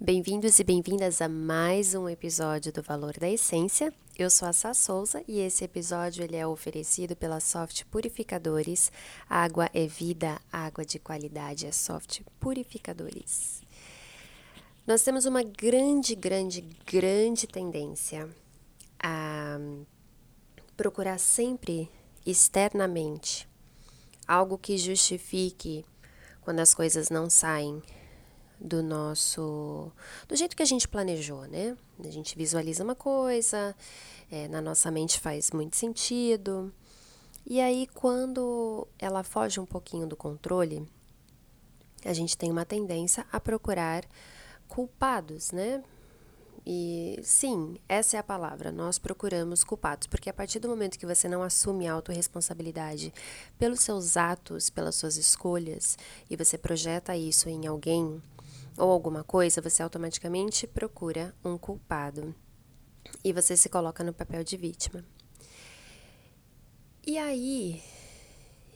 Bem-vindos e bem-vindas a mais um episódio do Valor da Essência. Eu sou a Sá Souza e esse episódio ele é oferecido pela Soft Purificadores. Água é vida, água de qualidade é Soft Purificadores. Nós temos uma grande, grande, grande tendência a procurar sempre externamente algo que justifique quando as coisas não saem do nosso. do jeito que a gente planejou, né? A gente visualiza uma coisa, é, na nossa mente faz muito sentido. E aí, quando ela foge um pouquinho do controle, a gente tem uma tendência a procurar culpados, né? E sim, essa é a palavra. Nós procuramos culpados, porque a partir do momento que você não assume a autorresponsabilidade pelos seus atos, pelas suas escolhas, e você projeta isso em alguém, ou alguma coisa, você automaticamente procura um culpado e você se coloca no papel de vítima. E aí,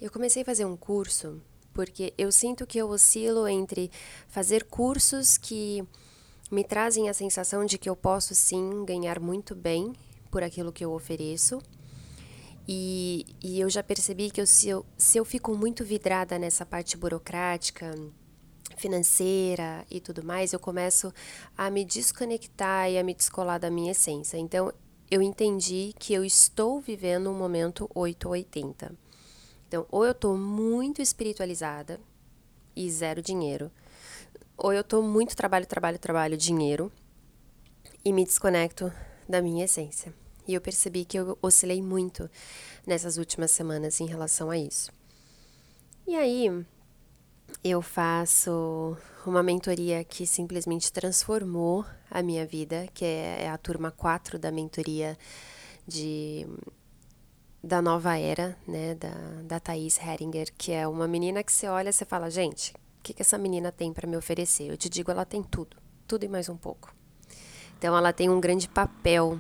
eu comecei a fazer um curso porque eu sinto que eu oscilo entre fazer cursos que me trazem a sensação de que eu posso sim ganhar muito bem por aquilo que eu ofereço. E, e eu já percebi que eu, se, eu, se eu fico muito vidrada nessa parte burocrática, financeira e tudo mais, eu começo a me desconectar e a me descolar da minha essência. Então, eu entendi que eu estou vivendo um momento 880. Então, ou eu estou muito espiritualizada e zero dinheiro, ou eu estou muito trabalho, trabalho, trabalho, dinheiro e me desconecto da minha essência. E eu percebi que eu oscilei muito nessas últimas semanas em relação a isso. E aí, eu faço uma mentoria que simplesmente transformou a minha vida, que é, é a turma 4 da mentoria de da nova era, né, da, da Thaís Heringer, que é uma menina que você olha e você fala, gente, que, que essa menina tem para me oferecer? Eu te digo, ela tem tudo, tudo e mais um pouco. Então, ela tem um grande papel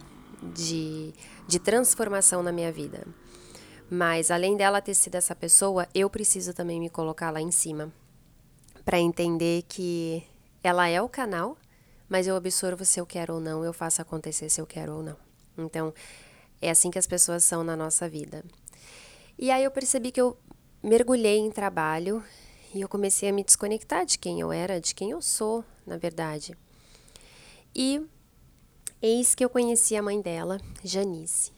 de, de transformação na minha vida. Mas além dela ter sido essa pessoa, eu preciso também me colocar lá em cima para entender que ela é o canal, mas eu absorvo se eu quero ou não, eu faço acontecer se eu quero ou não. Então, é assim que as pessoas são na nossa vida. E aí eu percebi que eu mergulhei em trabalho e eu comecei a me desconectar de quem eu era, de quem eu sou, na verdade. E eis que eu conheci a mãe dela, Janice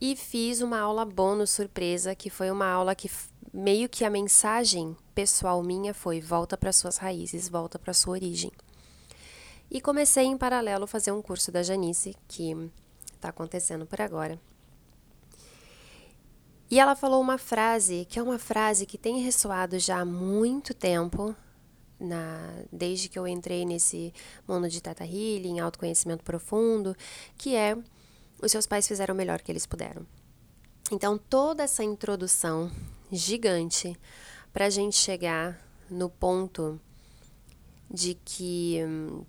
e fiz uma aula bônus surpresa, que foi uma aula que meio que a mensagem pessoal minha foi volta para suas raízes, volta para sua origem. E comecei em paralelo fazer um curso da Janice, que está acontecendo por agora. E ela falou uma frase, que é uma frase que tem ressoado já há muito tempo, na, desde que eu entrei nesse mundo de Tata Healing, autoconhecimento profundo, que é os seus pais fizeram o melhor que eles puderam. Então, toda essa introdução gigante para a gente chegar no ponto de que hum,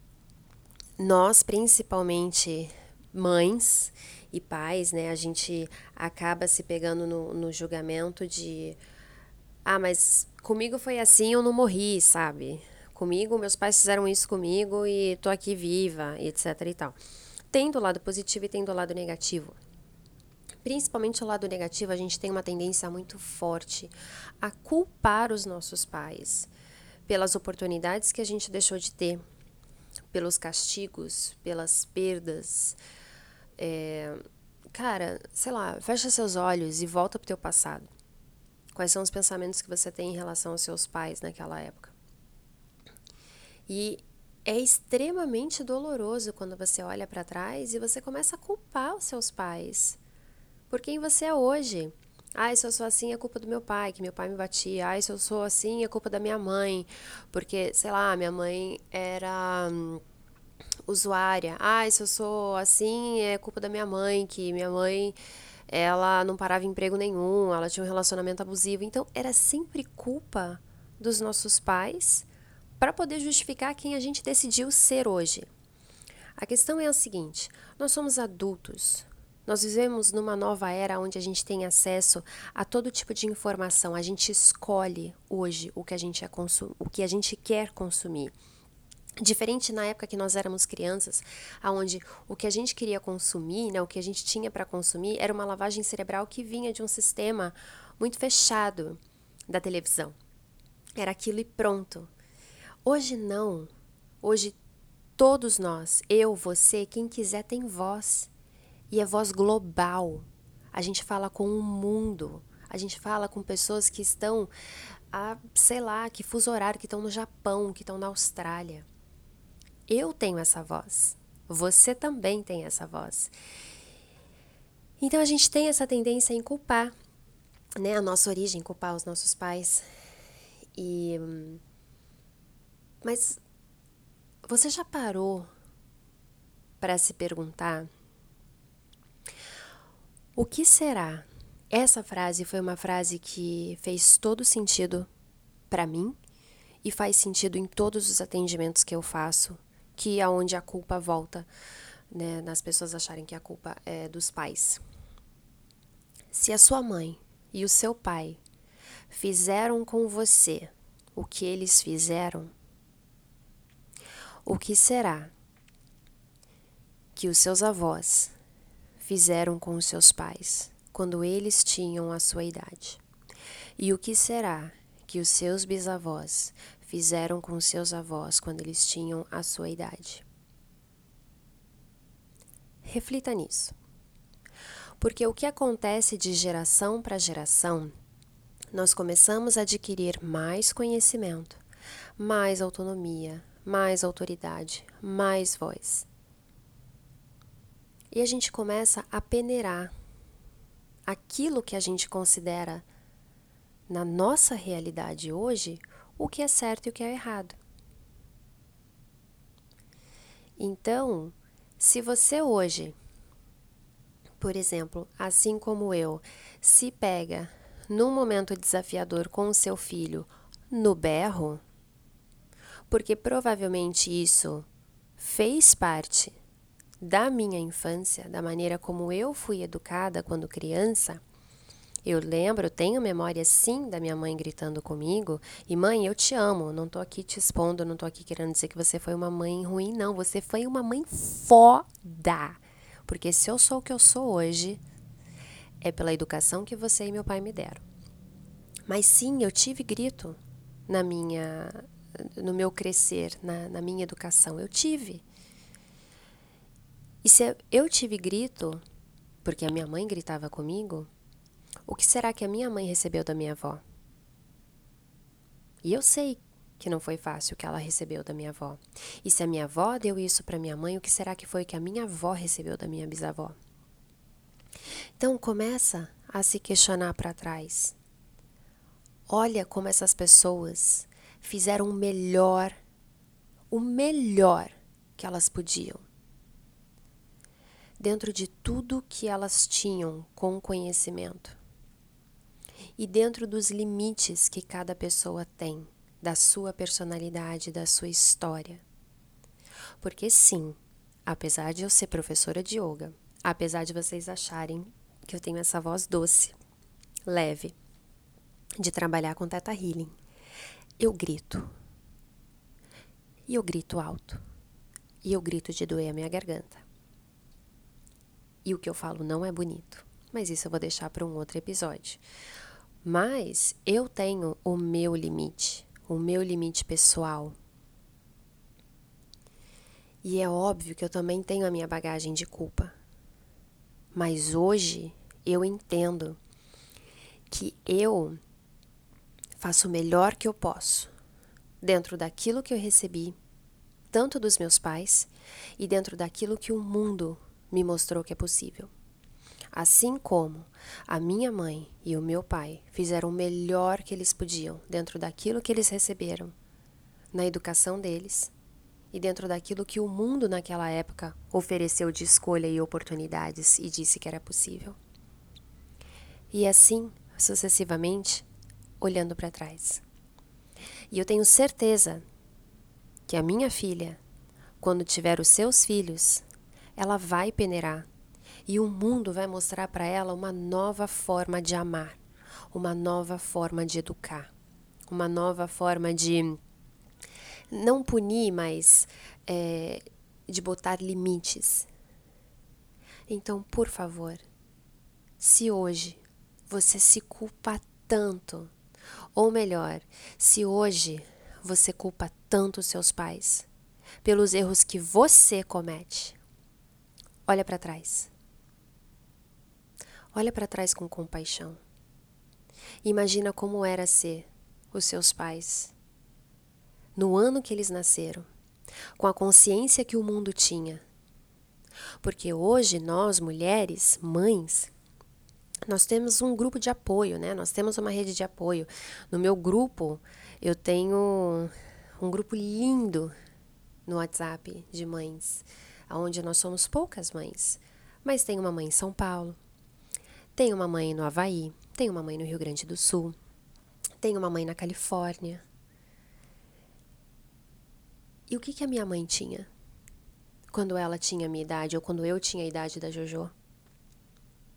nós, principalmente mães e pais, né, a gente acaba se pegando no, no julgamento de ah, mas comigo foi assim, eu não morri, sabe? Comigo, meus pais fizeram isso comigo e tô aqui viva, etc e tal. Tem do lado positivo e tem do lado negativo. Principalmente o lado negativo, a gente tem uma tendência muito forte a culpar os nossos pais pelas oportunidades que a gente deixou de ter, pelos castigos, pelas perdas. É, cara, sei lá, fecha seus olhos e volta pro teu passado. Quais são os pensamentos que você tem em relação aos seus pais naquela época? E é extremamente doloroso quando você olha para trás e você começa a culpar os seus pais por quem você é hoje. Ah, se eu sou assim é culpa do meu pai, que meu pai me batia. Ah, se eu sou assim é culpa da minha mãe, porque, sei lá, minha mãe era hum, usuária. Ah, se eu sou assim é culpa da minha mãe, que minha mãe ela não parava emprego nenhum, ela tinha um relacionamento abusivo. Então, era sempre culpa dos nossos pais para poder justificar quem a gente decidiu ser hoje. A questão é a seguinte: nós somos adultos, Nós vivemos numa nova era onde a gente tem acesso a todo tipo de informação. A gente escolhe hoje o que a gente, é o que a gente quer consumir. Diferente na época que nós éramos crianças, aonde o que a gente queria consumir, né, o que a gente tinha para consumir, era uma lavagem cerebral que vinha de um sistema muito fechado da televisão. Era aquilo e pronto. Hoje não. Hoje todos nós, eu, você, quem quiser tem voz. E é voz global. A gente fala com o mundo. A gente fala com pessoas que estão a, sei lá, que fuso horário, que estão no Japão, que estão na Austrália. Eu tenho essa voz. Você também tem essa voz. Então a gente tem essa tendência em culpar, né, a nossa origem, culpar os nossos pais. E mas você já parou para se perguntar o que será? Essa frase foi uma frase que fez todo sentido para mim e faz sentido em todos os atendimentos que eu faço que é onde a culpa volta, né, nas pessoas acharem que a culpa é dos pais. Se a sua mãe e o seu pai fizeram com você o que eles fizeram, o que será que os seus avós fizeram com os seus pais quando eles tinham a sua idade? E o que será que os seus bisavós fizeram com seus avós quando eles tinham a sua idade. Reflita nisso. Porque o que acontece de geração para geração, nós começamos a adquirir mais conhecimento, mais autonomia, mais autoridade, mais voz. E a gente começa a peneirar aquilo que a gente considera na nossa realidade hoje o que é certo e o que é errado. Então, se você hoje, por exemplo, assim como eu, se pega num momento desafiador com o seu filho no berro, porque provavelmente isso fez parte da minha infância, da maneira como eu fui educada quando criança, eu lembro, tenho memória sim da minha mãe gritando comigo. E mãe, eu te amo. Não tô aqui te expondo, não tô aqui querendo dizer que você foi uma mãe ruim, não. Você foi uma mãe foda. Porque se eu sou o que eu sou hoje, é pela educação que você e meu pai me deram. Mas sim, eu tive grito na minha, no meu crescer, na, na minha educação. Eu tive. E se eu tive grito, porque a minha mãe gritava comigo, o que será que a minha mãe recebeu da minha avó? E eu sei que não foi fácil o que ela recebeu da minha avó. E se a minha avó deu isso para minha mãe, o que será que foi que a minha avó recebeu da minha bisavó? Então começa a se questionar para trás. Olha como essas pessoas fizeram o melhor, o melhor que elas podiam. Dentro de tudo que elas tinham com conhecimento e dentro dos limites que cada pessoa tem, da sua personalidade, da sua história. Porque sim, apesar de eu ser professora de yoga, apesar de vocês acharem que eu tenho essa voz doce, leve, de trabalhar com Teta Healing, eu grito. E eu grito alto. E eu grito de doer a minha garganta. E o que eu falo não é bonito, mas isso eu vou deixar para um outro episódio. Mas eu tenho o meu limite, o meu limite pessoal. E é óbvio que eu também tenho a minha bagagem de culpa. Mas hoje eu entendo que eu faço o melhor que eu posso dentro daquilo que eu recebi, tanto dos meus pais e dentro daquilo que o mundo me mostrou que é possível. Assim como a minha mãe e o meu pai fizeram o melhor que eles podiam dentro daquilo que eles receberam, na educação deles e dentro daquilo que o mundo naquela época ofereceu de escolha e oportunidades e disse que era possível. E assim, sucessivamente, olhando para trás. E eu tenho certeza que a minha filha, quando tiver os seus filhos, ela vai peneirar E o mundo vai mostrar para ela uma nova forma de amar, uma nova forma de educar, uma nova forma de não punir, mas é, de botar limites. Então, por favor, se hoje você se culpa tanto, ou melhor, se hoje você culpa tanto seus pais pelos erros que você comete, olha para trás. Olha para trás com compaixão. Imagina como era ser os seus pais no ano que eles nasceram, com a consciência que o mundo tinha. Porque hoje nós, mulheres, mães, nós temos um grupo de apoio, né? Nós temos uma rede de apoio. No meu grupo, eu tenho um grupo lindo no WhatsApp de mães, onde nós somos poucas mães, mas tem uma mãe em São Paulo, tem uma mãe no Havaí, tem uma mãe no Rio Grande do Sul, tem uma mãe na Califórnia, e o que, que a minha mãe tinha? Quando ela tinha a minha idade ou quando eu tinha a idade da Jojo?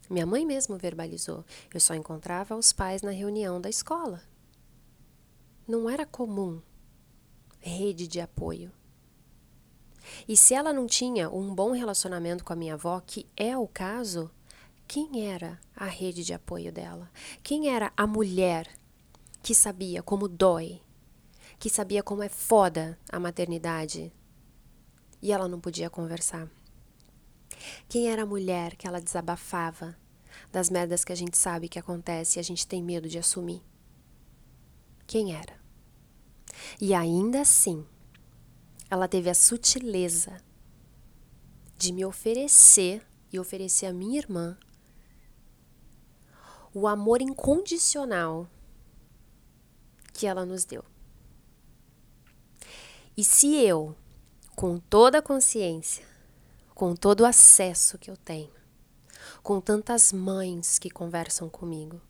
Minha mãe mesmo verbalizou. Eu só encontrava os pais na reunião da escola. Não era comum rede de apoio. E se ela não tinha um bom relacionamento com a minha avó, que é o caso, quem era a rede de apoio dela? Quem era a mulher que sabia como dói que sabia como é foda a maternidade e ela não podia conversar? Quem era a mulher que ela desabafava das merdas que a gente sabe que acontece e a gente tem medo de assumir? Quem era? E ainda assim, ela teve a sutileza de me oferecer e oferecer a minha irmã o amor incondicional que ela nos deu. E se eu, com toda a consciência, com todo o acesso que eu tenho, com tantas mães que conversam comigo,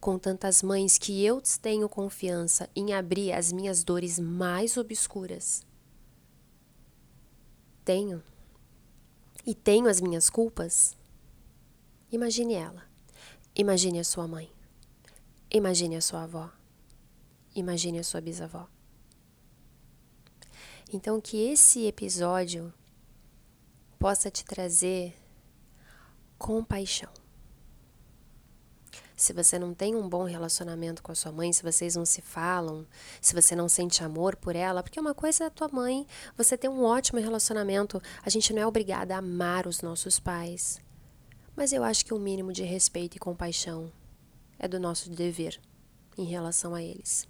com tantas mães que eu tenho confiança em abrir as minhas dores mais obscuras, tenho e tenho as minhas culpas, imagine ela, imagine a sua mãe, imagine a sua avó, imagine a sua bisavó. Então, que esse episódio possa te trazer compaixão. Se você não tem um bom relacionamento com a sua mãe, se vocês não se falam, se você não sente amor por ela, porque uma coisa é a tua mãe, você tem um ótimo relacionamento, a gente não é obrigada a amar os nossos pais. Mas eu acho que o um mínimo de respeito e compaixão é do nosso dever em relação a eles.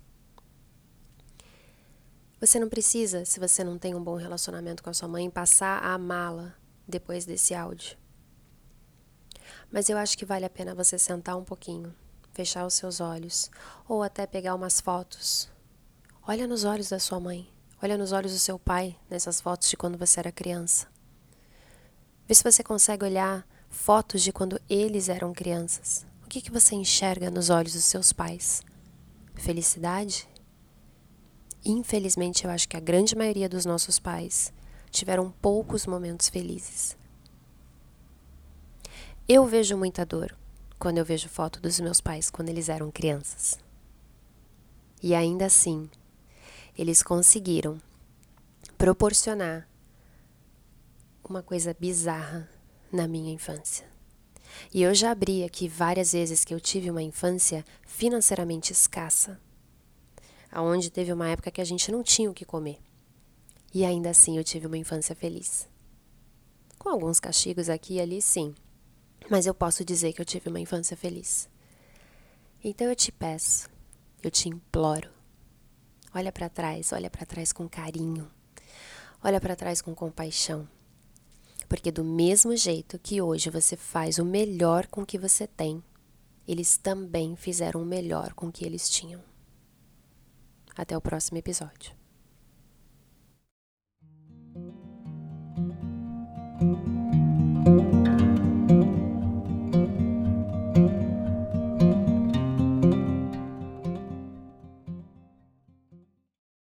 Você não precisa, se você não tem um bom relacionamento com a sua mãe, passar a amá-la depois desse áudio. Mas eu acho que vale a pena você sentar um pouquinho, fechar os seus olhos, ou até pegar umas fotos. Olha nos olhos da sua mãe, olha nos olhos do seu pai nessas fotos de quando você era criança. Vê se você consegue olhar fotos de quando eles eram crianças. O que, que você enxerga nos olhos dos seus pais? Felicidade? Infelizmente, eu acho que a grande maioria dos nossos pais tiveram poucos momentos felizes. Eu vejo muita dor quando eu vejo foto dos meus pais quando eles eram crianças. E ainda assim, eles conseguiram proporcionar uma coisa bizarra na minha infância. E eu já abri aqui várias vezes que eu tive uma infância financeiramente escassa aonde teve uma época que a gente não tinha o que comer. E ainda assim eu tive uma infância feliz. Com alguns castigos aqui e ali, sim, mas eu posso dizer que eu tive uma infância feliz. Então eu te peço, eu te imploro, olha para trás, olha para trás com carinho, olha para trás com compaixão. Porque do mesmo jeito que hoje você faz o melhor com o que você tem, eles também fizeram o melhor com o que eles tinham. Até o próximo episódio.